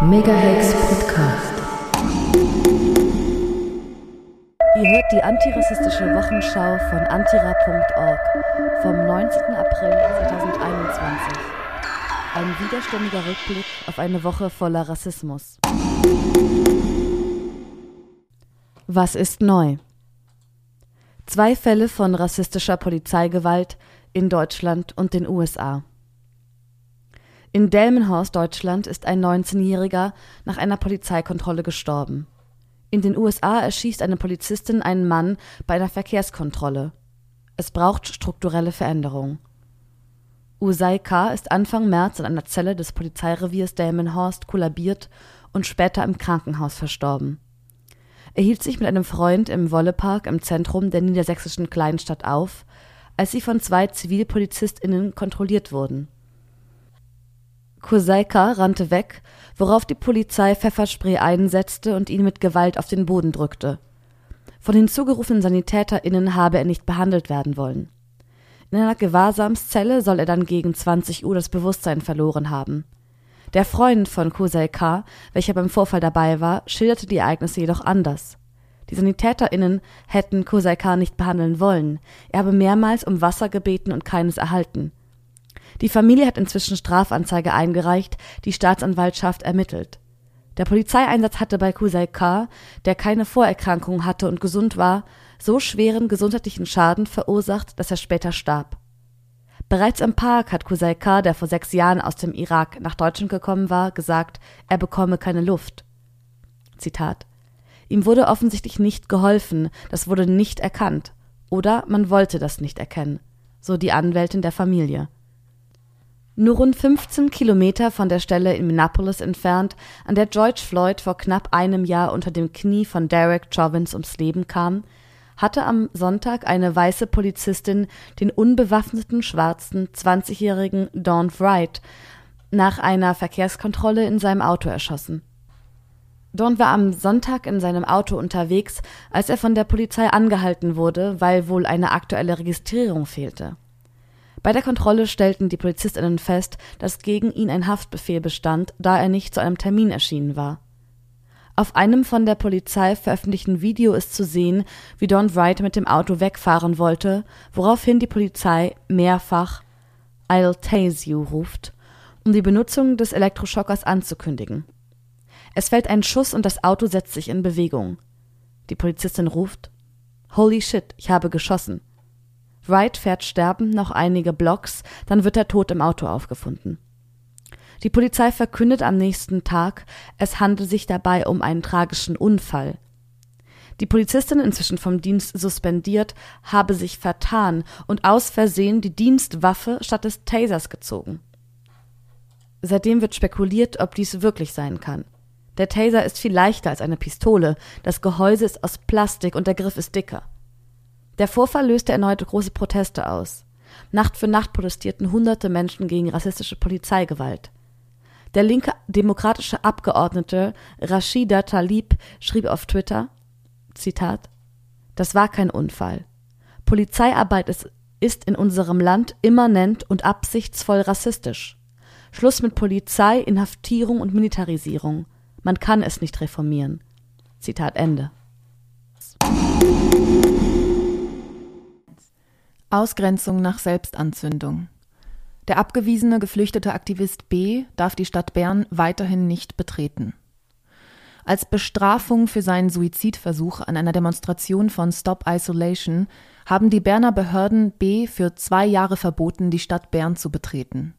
Megahex Podcast. Ihr hört die antirassistische Wochenschau von antira.org vom 19. April 2021. Ein widerständiger Rückblick auf eine Woche voller Rassismus. Was ist neu? Zwei Fälle von rassistischer Polizeigewalt in Deutschland und den USA. In Delmenhorst, Deutschland, ist ein 19-Jähriger nach einer Polizeikontrolle gestorben. In den USA erschießt eine Polizistin einen Mann bei einer Verkehrskontrolle. Es braucht strukturelle Veränderung. Usai K. ist Anfang März in einer Zelle des Polizeireviers Delmenhorst kollabiert und später im Krankenhaus verstorben. Er hielt sich mit einem Freund im Wollepark im Zentrum der niedersächsischen Kleinstadt auf, als sie von zwei ZivilpolizistInnen kontrolliert wurden. Kusaika rannte weg, worauf die Polizei Pfefferspray einsetzte und ihn mit Gewalt auf den Boden drückte. Von den zugerufenen SanitäterInnen habe er nicht behandelt werden wollen. In einer Gewahrsamszelle soll er dann gegen 20 Uhr das Bewusstsein verloren haben. Der Freund von Kusei K., welcher beim Vorfall dabei war, schilderte die Ereignisse jedoch anders. Die SanitäterInnen hätten Kusei K. nicht behandeln wollen. Er habe mehrmals um Wasser gebeten und keines erhalten. Die Familie hat inzwischen Strafanzeige eingereicht, die Staatsanwaltschaft ermittelt. Der Polizeieinsatz hatte bei Kusai K., der keine Vorerkrankungen hatte und gesund war, so schweren gesundheitlichen Schaden verursacht, dass er später starb. Bereits im Park hat Kusai K., der vor sechs Jahren aus dem Irak nach Deutschland gekommen war, gesagt, er bekomme keine Luft. Zitat. Ihm wurde offensichtlich nicht geholfen, das wurde nicht erkannt. Oder man wollte das nicht erkennen, so die Anwältin der Familie. Nur rund 15 Kilometer von der Stelle in Minneapolis entfernt, an der George Floyd vor knapp einem Jahr unter dem Knie von Derek Chauvins ums Leben kam, hatte am Sonntag eine weiße Polizistin den unbewaffneten schwarzen 20-jährigen Dawn Wright nach einer Verkehrskontrolle in seinem Auto erschossen. Dawn war am Sonntag in seinem Auto unterwegs, als er von der Polizei angehalten wurde, weil wohl eine aktuelle Registrierung fehlte. Bei der Kontrolle stellten die PolizistInnen fest, dass gegen ihn ein Haftbefehl bestand, da er nicht zu einem Termin erschienen war. Auf einem von der Polizei veröffentlichten Video ist zu sehen, wie Don Wright mit dem Auto wegfahren wollte, woraufhin die Polizei mehrfach I'll tase you ruft, um die Benutzung des Elektroschockers anzukündigen. Es fällt ein Schuss und das Auto setzt sich in Bewegung. Die Polizistin ruft Holy shit, ich habe geschossen. Wright fährt sterbend noch einige Blocks, dann wird er tot im Auto aufgefunden. Die Polizei verkündet am nächsten Tag, es handelt sich dabei um einen tragischen Unfall. Die Polizistin, inzwischen vom Dienst suspendiert, habe sich vertan und aus Versehen die Dienstwaffe statt des Tasers gezogen. Seitdem wird spekuliert, ob dies wirklich sein kann. Der Taser ist viel leichter als eine Pistole, das Gehäuse ist aus Plastik und der Griff ist dicker. Der Vorfall löste erneut große Proteste aus. Nacht für Nacht protestierten hunderte Menschen gegen rassistische Polizeigewalt. Der linke demokratische Abgeordnete Rashida Talib schrieb auf Twitter, Zitat, das war kein Unfall. Polizeiarbeit ist, ist in unserem Land immanent und absichtsvoll rassistisch. Schluss mit Polizei, Inhaftierung und Militarisierung. Man kann es nicht reformieren. Zitat Ende. Ausgrenzung nach Selbstanzündung. Der abgewiesene geflüchtete Aktivist B darf die Stadt Bern weiterhin nicht betreten. Als Bestrafung für seinen Suizidversuch an einer Demonstration von Stop Isolation haben die Berner Behörden B für zwei Jahre verboten, die Stadt Bern zu betreten.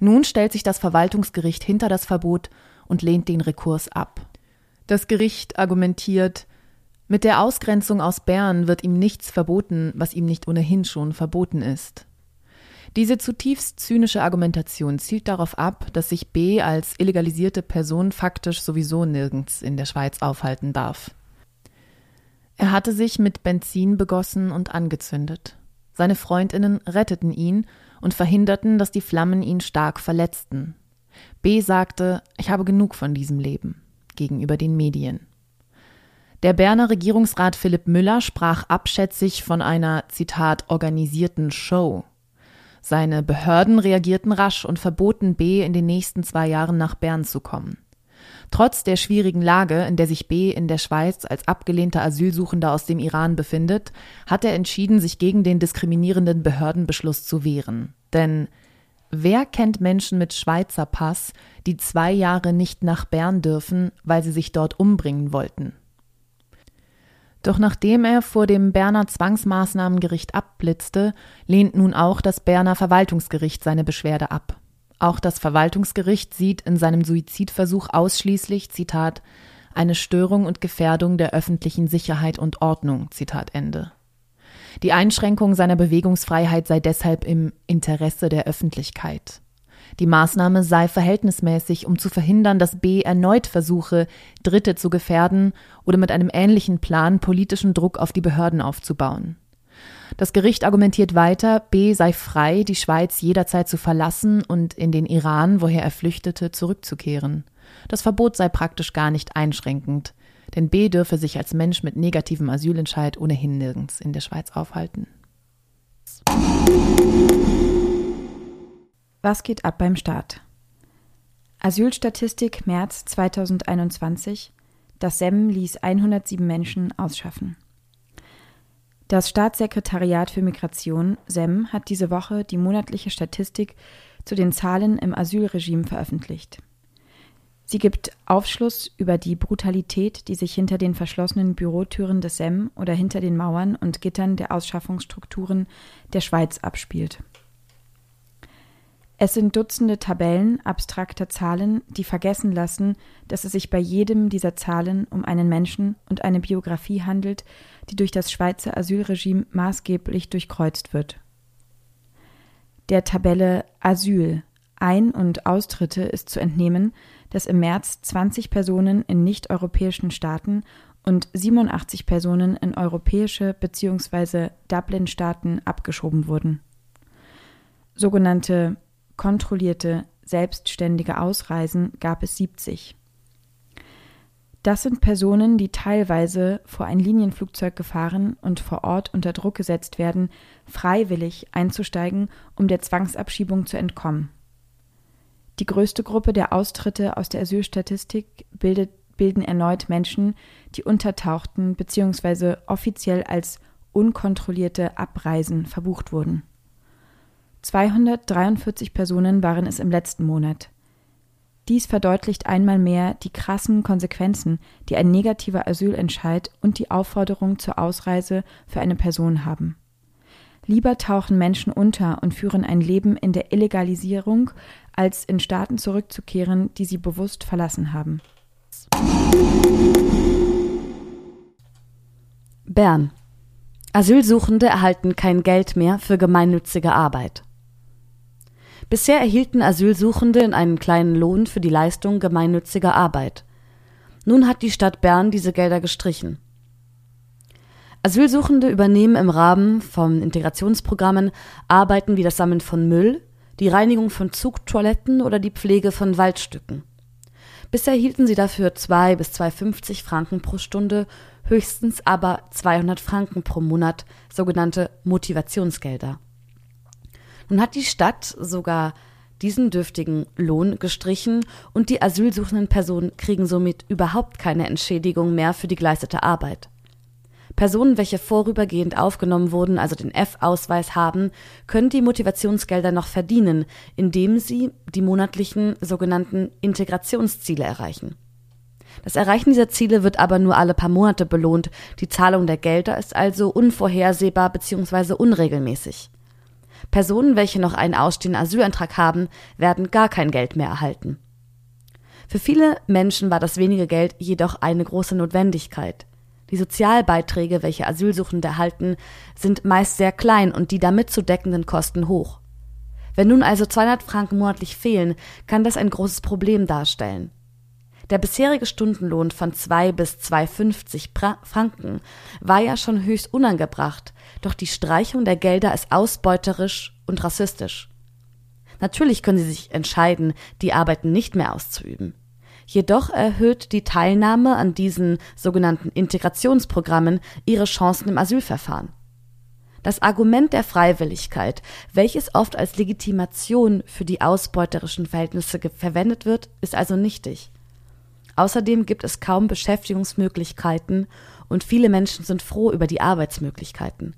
Nun stellt sich das Verwaltungsgericht hinter das Verbot und lehnt den Rekurs ab. Das Gericht argumentiert, mit der Ausgrenzung aus Bern wird ihm nichts verboten, was ihm nicht ohnehin schon verboten ist. Diese zutiefst zynische Argumentation zielt darauf ab, dass sich B als illegalisierte Person faktisch sowieso nirgends in der Schweiz aufhalten darf. Er hatte sich mit Benzin begossen und angezündet. Seine Freundinnen retteten ihn und verhinderten, dass die Flammen ihn stark verletzten. B sagte, ich habe genug von diesem Leben gegenüber den Medien. Der Berner Regierungsrat Philipp Müller sprach abschätzig von einer, Zitat, organisierten Show. Seine Behörden reagierten rasch und verboten B in den nächsten zwei Jahren nach Bern zu kommen. Trotz der schwierigen Lage, in der sich B in der Schweiz als abgelehnter Asylsuchender aus dem Iran befindet, hat er entschieden, sich gegen den diskriminierenden Behördenbeschluss zu wehren. Denn wer kennt Menschen mit Schweizer Pass, die zwei Jahre nicht nach Bern dürfen, weil sie sich dort umbringen wollten? Doch nachdem er vor dem Berner Zwangsmaßnahmengericht abblitzte, lehnt nun auch das Berner Verwaltungsgericht seine Beschwerde ab. Auch das Verwaltungsgericht sieht in seinem Suizidversuch ausschließlich, Zitat, eine Störung und Gefährdung der öffentlichen Sicherheit und Ordnung, Zitat Ende. Die Einschränkung seiner Bewegungsfreiheit sei deshalb im Interesse der Öffentlichkeit. Die Maßnahme sei verhältnismäßig, um zu verhindern, dass B erneut versuche, Dritte zu gefährden oder mit einem ähnlichen Plan politischen Druck auf die Behörden aufzubauen. Das Gericht argumentiert weiter, B sei frei, die Schweiz jederzeit zu verlassen und in den Iran, woher er flüchtete, zurückzukehren. Das Verbot sei praktisch gar nicht einschränkend, denn B dürfe sich als Mensch mit negativem Asylentscheid ohnehin nirgends in der Schweiz aufhalten. Was geht ab beim Staat? Asylstatistik März 2021. Das SEM ließ 107 Menschen ausschaffen. Das Staatssekretariat für Migration SEM hat diese Woche die monatliche Statistik zu den Zahlen im Asylregime veröffentlicht. Sie gibt Aufschluss über die Brutalität, die sich hinter den verschlossenen Bürotüren des SEM oder hinter den Mauern und Gittern der Ausschaffungsstrukturen der Schweiz abspielt. Es sind Dutzende Tabellen abstrakter Zahlen, die vergessen lassen, dass es sich bei jedem dieser Zahlen um einen Menschen und eine Biografie handelt, die durch das Schweizer Asylregime maßgeblich durchkreuzt wird. Der Tabelle Asyl Ein- und Austritte ist zu entnehmen, dass im März 20 Personen in nicht-europäischen Staaten und 87 Personen in europäische bzw. Dublin-Staaten abgeschoben wurden. Sogenannte kontrollierte, selbstständige Ausreisen gab es 70. Das sind Personen, die teilweise vor ein Linienflugzeug gefahren und vor Ort unter Druck gesetzt werden, freiwillig einzusteigen, um der Zwangsabschiebung zu entkommen. Die größte Gruppe der Austritte aus der Asylstatistik bildet, bilden erneut Menschen, die untertauchten bzw. offiziell als unkontrollierte Abreisen verbucht wurden. 243 Personen waren es im letzten Monat. Dies verdeutlicht einmal mehr die krassen Konsequenzen, die ein negativer Asylentscheid und die Aufforderung zur Ausreise für eine Person haben. Lieber tauchen Menschen unter und führen ein Leben in der Illegalisierung, als in Staaten zurückzukehren, die sie bewusst verlassen haben. Bern. Asylsuchende erhalten kein Geld mehr für gemeinnützige Arbeit. Bisher erhielten Asylsuchende einen kleinen Lohn für die Leistung gemeinnütziger Arbeit. Nun hat die Stadt Bern diese Gelder gestrichen. Asylsuchende übernehmen im Rahmen von Integrationsprogrammen Arbeiten wie das Sammeln von Müll, die Reinigung von Zugtoiletten oder die Pflege von Waldstücken. Bisher erhielten sie dafür zwei bis 2,50 Franken pro Stunde, höchstens aber 200 Franken pro Monat, sogenannte Motivationsgelder. Nun hat die Stadt sogar diesen dürftigen Lohn gestrichen und die asylsuchenden Personen kriegen somit überhaupt keine Entschädigung mehr für die geleistete Arbeit. Personen, welche vorübergehend aufgenommen wurden, also den F-Ausweis haben, können die Motivationsgelder noch verdienen, indem sie die monatlichen sogenannten Integrationsziele erreichen. Das Erreichen dieser Ziele wird aber nur alle paar Monate belohnt, die Zahlung der Gelder ist also unvorhersehbar bzw. unregelmäßig. Personen, welche noch einen ausstehenden Asylantrag haben, werden gar kein Geld mehr erhalten. Für viele Menschen war das wenige Geld jedoch eine große Notwendigkeit. Die Sozialbeiträge, welche Asylsuchende erhalten, sind meist sehr klein und die damit zu deckenden Kosten hoch. Wenn nun also 200 Franken monatlich fehlen, kann das ein großes Problem darstellen. Der bisherige Stundenlohn von 2 bis 2,50 Franken war ja schon höchst unangebracht, doch die Streichung der Gelder ist ausbeuterisch und rassistisch. Natürlich können sie sich entscheiden, die Arbeiten nicht mehr auszuüben. Jedoch erhöht die Teilnahme an diesen sogenannten Integrationsprogrammen ihre Chancen im Asylverfahren. Das Argument der Freiwilligkeit, welches oft als Legitimation für die ausbeuterischen Verhältnisse verwendet wird, ist also nichtig. Außerdem gibt es kaum Beschäftigungsmöglichkeiten und viele Menschen sind froh über die Arbeitsmöglichkeiten.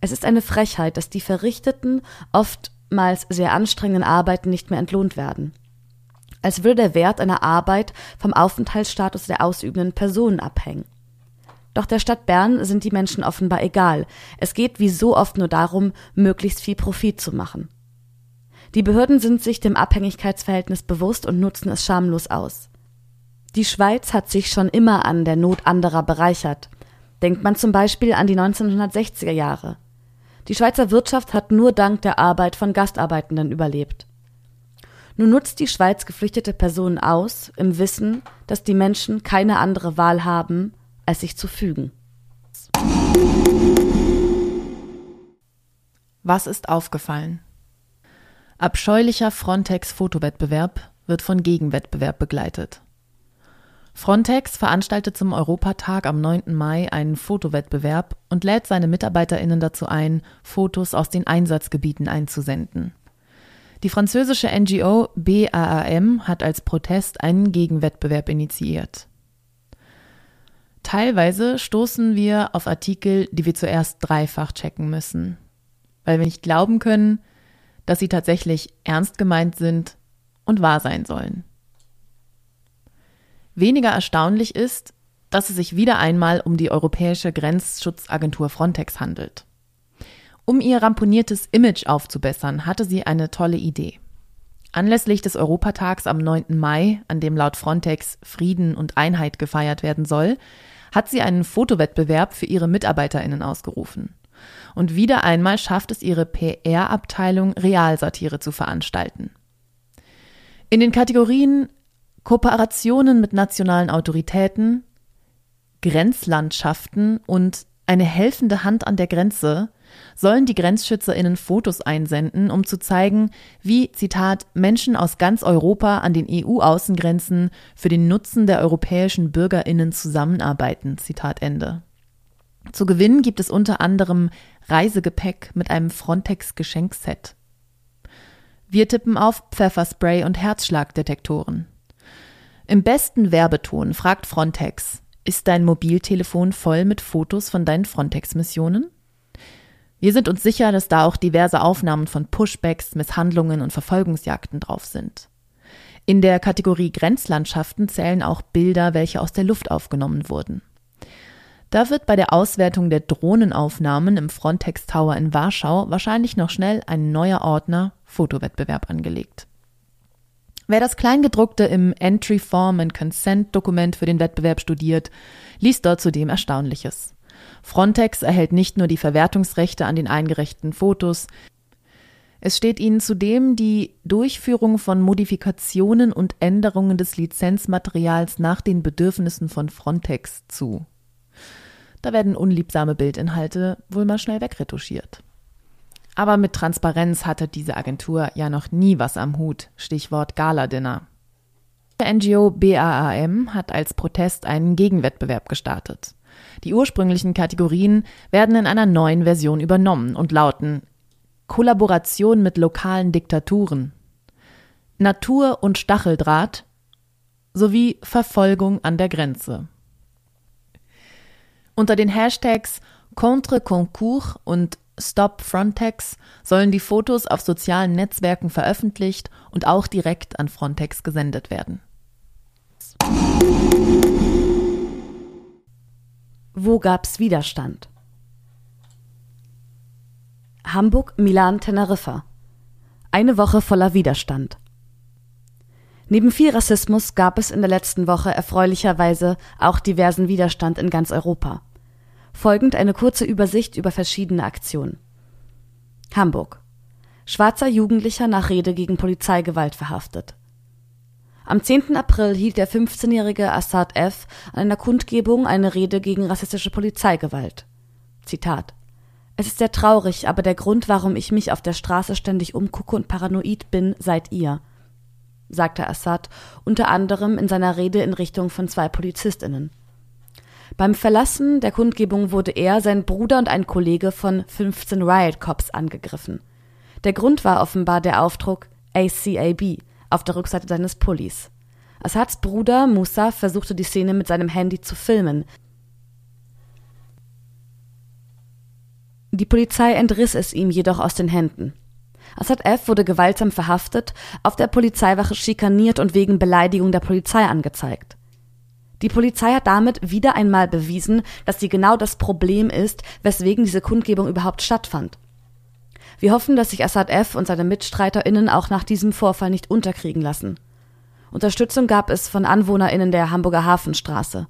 Es ist eine Frechheit, dass die verrichteten, oftmals sehr anstrengenden Arbeiten nicht mehr entlohnt werden. Als würde der Wert einer Arbeit vom Aufenthaltsstatus der ausübenden Personen abhängen. Doch der Stadt Bern sind die Menschen offenbar egal. Es geht wie so oft nur darum, möglichst viel Profit zu machen. Die Behörden sind sich dem Abhängigkeitsverhältnis bewusst und nutzen es schamlos aus. Die Schweiz hat sich schon immer an der Not anderer bereichert. Denkt man zum Beispiel an die 1960er Jahre. Die Schweizer Wirtschaft hat nur dank der Arbeit von Gastarbeitenden überlebt. Nun nutzt die Schweiz geflüchtete Personen aus, im Wissen, dass die Menschen keine andere Wahl haben, als sich zu fügen. Was ist aufgefallen? Abscheulicher Frontex-Fotowettbewerb wird von Gegenwettbewerb begleitet. Frontex veranstaltet zum Europatag am 9. Mai einen Fotowettbewerb und lädt seine MitarbeiterInnen dazu ein, Fotos aus den Einsatzgebieten einzusenden. Die französische NGO BAAM hat als Protest einen Gegenwettbewerb initiiert. Teilweise stoßen wir auf Artikel, die wir zuerst dreifach checken müssen, weil wir nicht glauben können, dass sie tatsächlich ernst gemeint sind und wahr sein sollen. Weniger erstaunlich ist, dass es sich wieder einmal um die Europäische Grenzschutzagentur Frontex handelt. Um ihr ramponiertes Image aufzubessern, hatte sie eine tolle Idee. Anlässlich des Europatags am 9. Mai, an dem laut Frontex Frieden und Einheit gefeiert werden soll, hat sie einen Fotowettbewerb für ihre Mitarbeiterinnen ausgerufen. Und wieder einmal schafft es ihre PR-Abteilung, Realsatire zu veranstalten. In den Kategorien Kooperationen mit nationalen Autoritäten, Grenzlandschaften und eine helfende Hand an der Grenze sollen die Grenzschützerinnen Fotos einsenden, um zu zeigen, wie, Zitat, Menschen aus ganz Europa an den EU-Außengrenzen für den Nutzen der europäischen Bürgerinnen zusammenarbeiten, Zitat Ende. Zu gewinnen gibt es unter anderem Reisegepäck mit einem Frontex-Geschenkset. Wir tippen auf Pfefferspray und Herzschlagdetektoren. Im besten Werbeton fragt Frontex, ist dein Mobiltelefon voll mit Fotos von deinen Frontex-Missionen? Wir sind uns sicher, dass da auch diverse Aufnahmen von Pushbacks, Misshandlungen und Verfolgungsjagden drauf sind. In der Kategorie Grenzlandschaften zählen auch Bilder, welche aus der Luft aufgenommen wurden. Da wird bei der Auswertung der Drohnenaufnahmen im Frontex Tower in Warschau wahrscheinlich noch schnell ein neuer Ordner Fotowettbewerb angelegt. Wer das Kleingedruckte im Entry Form and Consent Dokument für den Wettbewerb studiert, liest dort zudem Erstaunliches. Frontex erhält nicht nur die Verwertungsrechte an den eingereichten Fotos, es steht ihnen zudem die Durchführung von Modifikationen und Änderungen des Lizenzmaterials nach den Bedürfnissen von Frontex zu. Da werden unliebsame Bildinhalte wohl mal schnell wegretuschiert. Aber mit Transparenz hatte diese Agentur ja noch nie was am Hut. Stichwort Gala-Dinner. Der NGO BAAM hat als Protest einen Gegenwettbewerb gestartet. Die ursprünglichen Kategorien werden in einer neuen Version übernommen und lauten Kollaboration mit lokalen Diktaturen, Natur und Stacheldraht sowie Verfolgung an der Grenze. Unter den Hashtags Contre Concours und Stop Frontex sollen die Fotos auf sozialen Netzwerken veröffentlicht und auch direkt an Frontex gesendet werden. Wo gab's Widerstand? Hamburg, Milan, Teneriffa. Eine Woche voller Widerstand. Neben viel Rassismus gab es in der letzten Woche erfreulicherweise auch diversen Widerstand in ganz Europa. Folgend eine kurze Übersicht über verschiedene Aktionen. Hamburg. Schwarzer Jugendlicher nach Rede gegen Polizeigewalt verhaftet. Am 10. April hielt der 15-jährige Assad F. an einer Kundgebung eine Rede gegen rassistische Polizeigewalt. Zitat Es ist sehr traurig, aber der Grund, warum ich mich auf der Straße ständig umgucke und paranoid bin, seid ihr, sagte Assad unter anderem in seiner Rede in Richtung von zwei PolizistInnen. Beim Verlassen der Kundgebung wurde er, sein Bruder und ein Kollege von 15 Riot Cops angegriffen. Der Grund war offenbar der Aufdruck ACAB auf der Rückseite seines Pullis. Assads Bruder Musa versuchte die Szene mit seinem Handy zu filmen. Die Polizei entriss es ihm jedoch aus den Händen. Assad F. wurde gewaltsam verhaftet, auf der Polizeiwache schikaniert und wegen Beleidigung der Polizei angezeigt. Die Polizei hat damit wieder einmal bewiesen, dass sie genau das Problem ist, weswegen diese Kundgebung überhaupt stattfand. Wir hoffen, dass sich Assad F. und seine MitstreiterInnen auch nach diesem Vorfall nicht unterkriegen lassen. Unterstützung gab es von AnwohnerInnen der Hamburger Hafenstraße.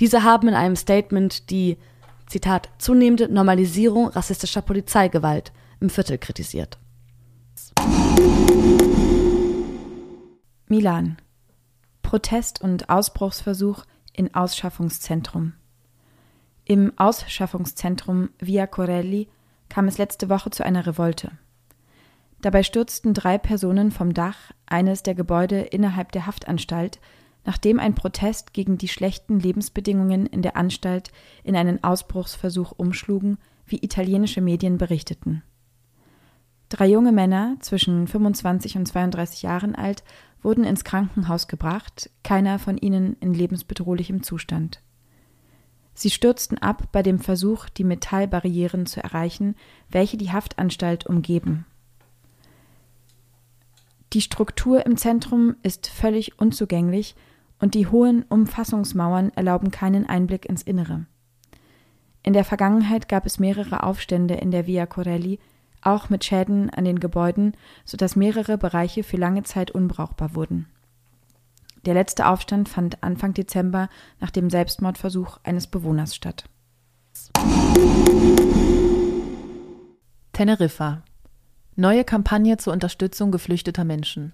Diese haben in einem Statement die, Zitat, zunehmende Normalisierung rassistischer Polizeigewalt im Viertel kritisiert. Milan. Protest und Ausbruchsversuch in Ausschaffungszentrum. Im Ausschaffungszentrum Via Corelli kam es letzte Woche zu einer Revolte. Dabei stürzten drei Personen vom Dach eines der Gebäude innerhalb der Haftanstalt, nachdem ein Protest gegen die schlechten Lebensbedingungen in der Anstalt in einen Ausbruchsversuch umschlugen, wie italienische Medien berichteten. Drei junge Männer zwischen 25 und 32 Jahren alt wurden ins Krankenhaus gebracht, keiner von ihnen in lebensbedrohlichem Zustand. Sie stürzten ab bei dem Versuch, die Metallbarrieren zu erreichen, welche die Haftanstalt umgeben. Die Struktur im Zentrum ist völlig unzugänglich und die hohen Umfassungsmauern erlauben keinen Einblick ins Innere. In der Vergangenheit gab es mehrere Aufstände in der Via Corelli, auch mit Schäden an den Gebäuden, sodass mehrere Bereiche für lange Zeit unbrauchbar wurden. Der letzte Aufstand fand Anfang Dezember nach dem Selbstmordversuch eines Bewohners statt. Teneriffa. Neue Kampagne zur Unterstützung geflüchteter Menschen.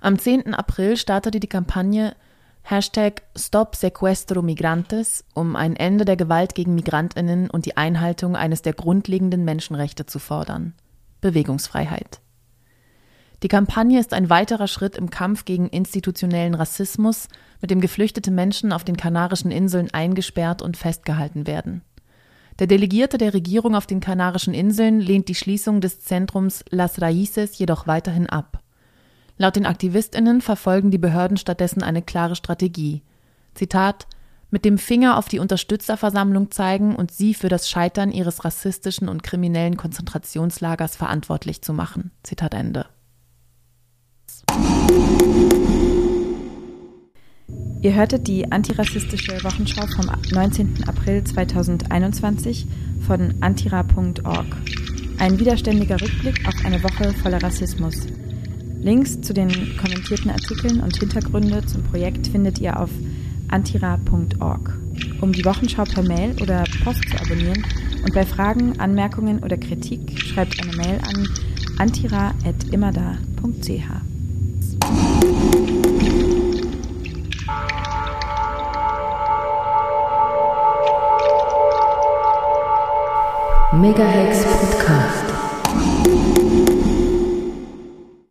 Am 10. April startete die Kampagne Hashtag Stop Sequestro Migrantes, um ein Ende der Gewalt gegen Migrantinnen und die Einhaltung eines der grundlegenden Menschenrechte zu fordern. Bewegungsfreiheit. Die Kampagne ist ein weiterer Schritt im Kampf gegen institutionellen Rassismus, mit dem geflüchtete Menschen auf den Kanarischen Inseln eingesperrt und festgehalten werden. Der Delegierte der Regierung auf den Kanarischen Inseln lehnt die Schließung des Zentrums Las Raíces jedoch weiterhin ab. Laut den Aktivistinnen verfolgen die Behörden stattdessen eine klare Strategie. Zitat mit dem Finger auf die Unterstützerversammlung zeigen und sie für das Scheitern ihres rassistischen und kriminellen Konzentrationslagers verantwortlich zu machen. Zitat Ende. Ihr hörtet die antirassistische Wochenschau vom 19. April 2021 von antira.org. Ein widerständiger Rückblick auf eine Woche voller Rassismus. Links zu den kommentierten Artikeln und Hintergründe zum Projekt findet ihr auf antira.org. Um die Wochenschau per Mail oder Post zu abonnieren und bei Fragen, Anmerkungen oder Kritik schreibt eine Mail an antira.immerda.ch. Megahex Podcast.